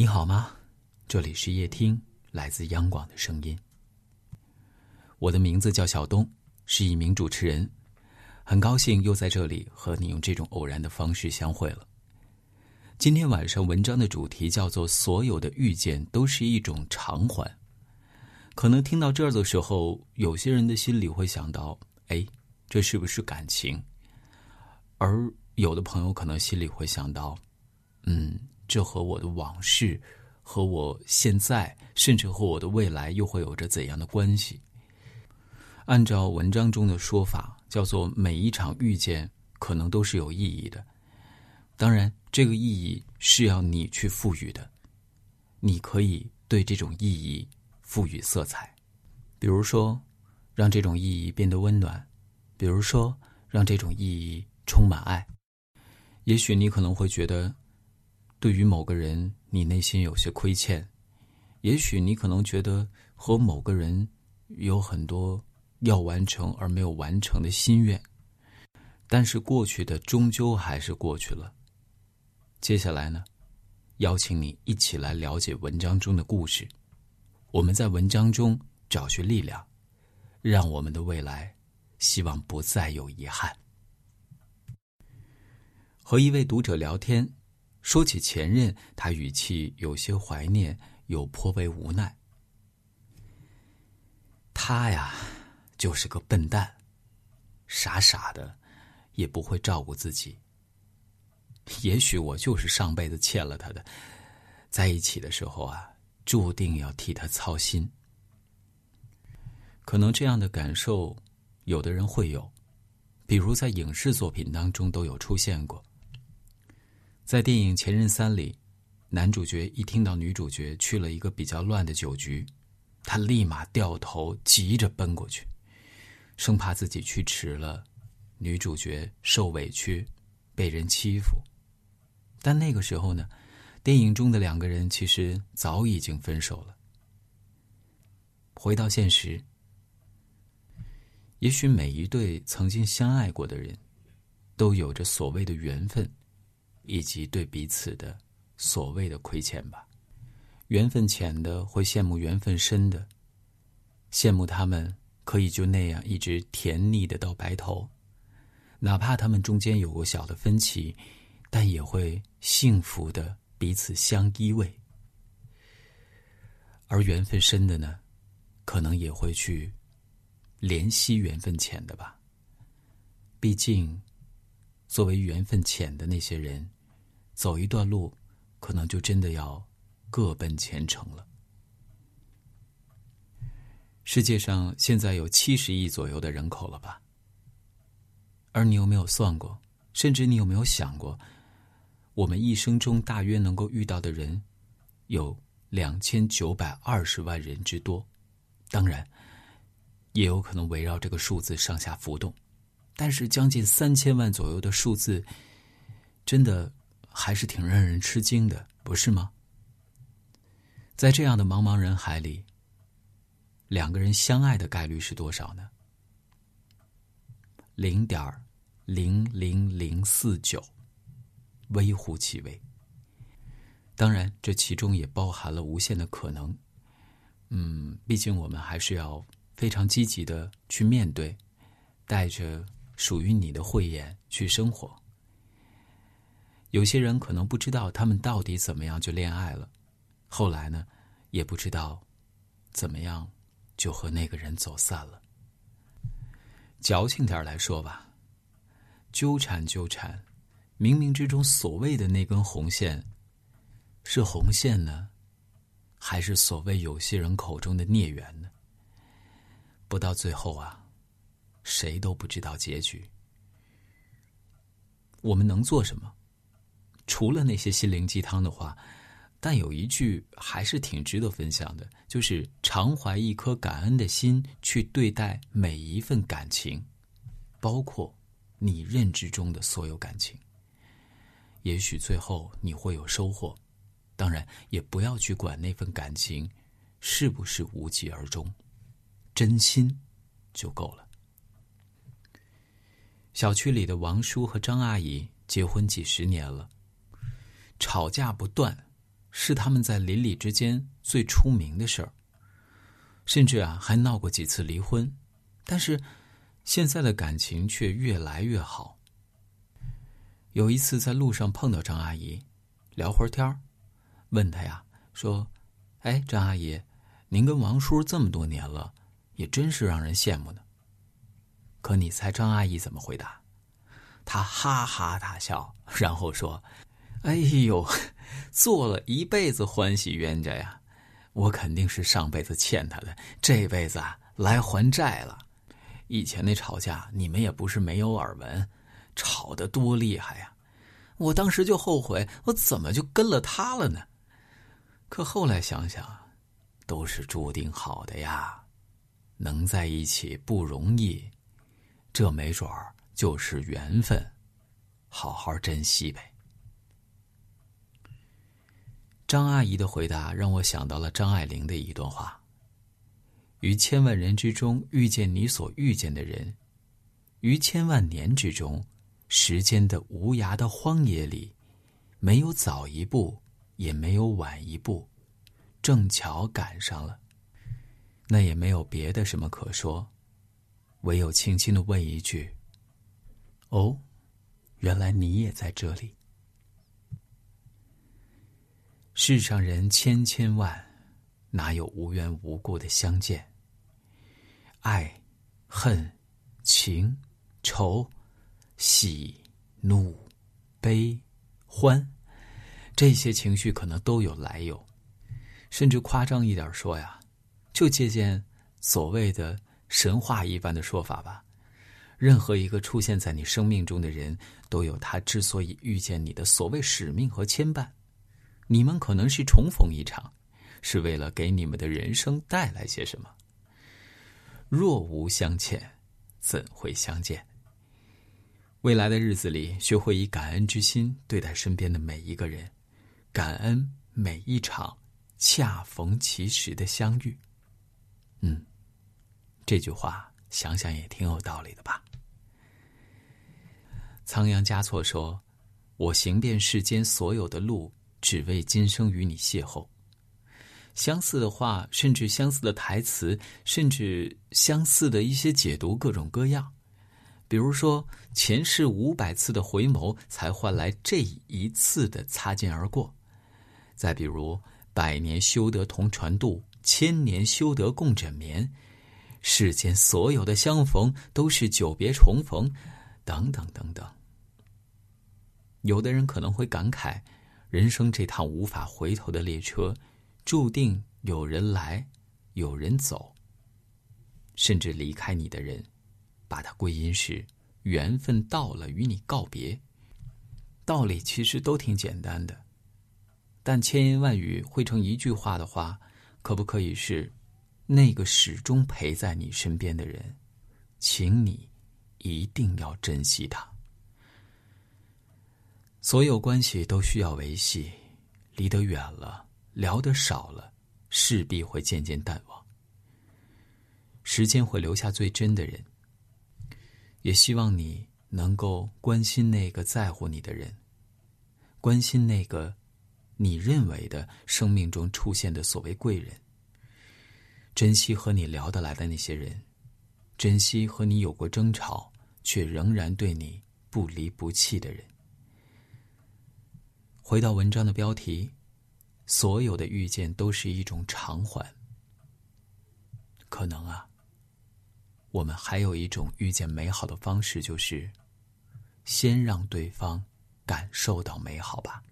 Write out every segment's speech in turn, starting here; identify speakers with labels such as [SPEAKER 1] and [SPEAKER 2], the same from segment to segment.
[SPEAKER 1] 你好吗？这里是夜听，来自央广的声音。我的名字叫小东，是一名主持人，很高兴又在这里和你用这种偶然的方式相会了。今天晚上文章的主题叫做“所有的遇见都是一种偿还”。可能听到这儿的时候，有些人的心里会想到：“哎，这是不是感情？”而有的朋友可能心里会想到：“嗯。”这和我的往事，和我现在，甚至和我的未来，又会有着怎样的关系？按照文章中的说法，叫做每一场遇见可能都是有意义的。当然，这个意义是要你去赋予的。你可以对这种意义赋予色彩，比如说，让这种意义变得温暖；比如说，让这种意义充满爱。也许你可能会觉得。对于某个人，你内心有些亏欠，也许你可能觉得和某个人有很多要完成而没有完成的心愿，但是过去的终究还是过去了。接下来呢，邀请你一起来了解文章中的故事，我们在文章中找寻力量，让我们的未来希望不再有遗憾。和一位读者聊天。说起前任，他语气有些怀念，又颇为无奈。他呀，就是个笨蛋，傻傻的，也不会照顾自己。也许我就是上辈子欠了他的，在一起的时候啊，注定要替他操心。可能这样的感受，有的人会有，比如在影视作品当中都有出现过。在电影《前任三》里，男主角一听到女主角去了一个比较乱的酒局，他立马掉头，急着奔过去，生怕自己去迟了，女主角受委屈，被人欺负。但那个时候呢，电影中的两个人其实早已经分手了。回到现实，也许每一对曾经相爱过的人，都有着所谓的缘分。以及对彼此的所谓的亏欠吧，缘分浅的会羡慕缘分深的，羡慕他们可以就那样一直甜腻的到白头，哪怕他们中间有过小的分歧，但也会幸福的彼此相依偎。而缘分深的呢，可能也会去怜惜缘分浅的吧。毕竟，作为缘分浅的那些人。走一段路，可能就真的要各奔前程了。世界上现在有七十亿左右的人口了吧？而你有没有算过？甚至你有没有想过，我们一生中大约能够遇到的人有两千九百二十万人之多？当然，也有可能围绕这个数字上下浮动，但是将近三千万左右的数字，真的。还是挺让人吃惊的，不是吗？在这样的茫茫人海里，两个人相爱的概率是多少呢？零点零零零四九，微乎其微。当然，这其中也包含了无限的可能。嗯，毕竟我们还是要非常积极的去面对，带着属于你的慧眼去生活。有些人可能不知道他们到底怎么样就恋爱了，后来呢，也不知道怎么样就和那个人走散了。矫情点来说吧，纠缠纠缠，冥冥之中所谓的那根红线，是红线呢，还是所谓有些人口中的孽缘呢？不到最后啊，谁都不知道结局。我们能做什么？除了那些心灵鸡汤的话，但有一句还是挺值得分享的，就是常怀一颗感恩的心去对待每一份感情，包括你认知中的所有感情。也许最后你会有收获，当然也不要去管那份感情是不是无疾而终，真心就够了。小区里的王叔和张阿姨结婚几十年了。吵架不断，是他们在邻里之间最出名的事儿。甚至啊，还闹过几次离婚，但是现在的感情却越来越好。有一次在路上碰到张阿姨，聊会儿天儿，问她呀，说：“哎，张阿姨，您跟王叔这么多年了，也真是让人羡慕呢。”可你猜张阿姨怎么回答？她哈哈大笑，然后说：“哎呦，做了一辈子欢喜冤家呀！我肯定是上辈子欠他的，这辈子啊来还债了。以前那吵架，你们也不是没有耳闻，吵得多厉害呀！我当时就后悔，我怎么就跟了他了呢？可后来想想，都是注定好的呀，能在一起不容易。”这没准儿就是缘分，好好珍惜呗。张阿姨的回答让我想到了张爱玲的一段话：“于千万人之中遇见你所遇见的人，于千万年之中，时间的无涯的荒野里，没有早一步，也没有晚一步，正巧赶上了，那也没有别的什么可说。”唯有轻轻的问一句：“哦，原来你也在这里。”世上人千千万，哪有无缘无故的相见？爱、恨、情、仇、喜、怒、悲、欢，这些情绪可能都有来由。甚至夸张一点说呀，就借鉴所谓的。神话一般的说法吧，任何一个出现在你生命中的人，都有他之所以遇见你的所谓使命和牵绊。你们可能是重逢一场，是为了给你们的人生带来些什么。若无相欠，怎会相见？未来的日子里，学会以感恩之心对待身边的每一个人，感恩每一场恰逢其时的相遇。嗯。这句话想想也挺有道理的吧？仓央嘉措说：“我行遍世间所有的路，只为今生与你邂逅。”相似的话，甚至相似的台词，甚至相似的一些解读，各种各样。比如说，前世五百次的回眸，才换来这一次的擦肩而过。再比如，百年修得同船渡，千年修得共枕眠。世间所有的相逢都是久别重逢，等等等等。有的人可能会感慨，人生这趟无法回头的列车，注定有人来，有人走。甚至离开你的人，把它归因是缘分到了，与你告别。道理其实都挺简单的，但千言万语汇成一句话的话，可不可以是？那个始终陪在你身边的人，请你一定要珍惜他。所有关系都需要维系，离得远了，聊得少了，势必会渐渐淡忘。时间会留下最真的人，也希望你能够关心那个在乎你的人，关心那个你认为的生命中出现的所谓贵人。珍惜和你聊得来的那些人，珍惜和你有过争吵却仍然对你不离不弃的人。回到文章的标题，所有的遇见都是一种偿还。可能啊，我们还有一种遇见美好的方式，就是先让对方感受到美好吧。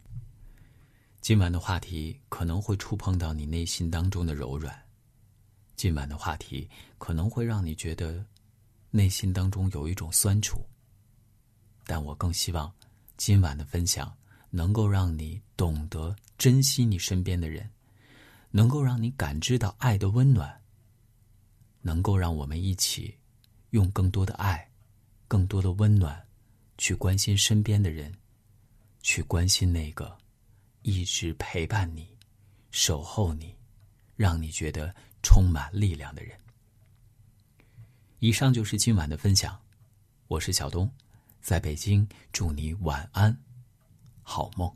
[SPEAKER 1] 今晚的话题可能会触碰到你内心当中的柔软。今晚的话题可能会让你觉得内心当中有一种酸楚，但我更希望今晚的分享能够让你懂得珍惜你身边的人，能够让你感知到爱的温暖，能够让我们一起用更多的爱、更多的温暖去关心身边的人，去关心那个一直陪伴你、守候你、让你觉得。充满力量的人。以上就是今晚的分享，我是小东，在北京，祝你晚安，好梦。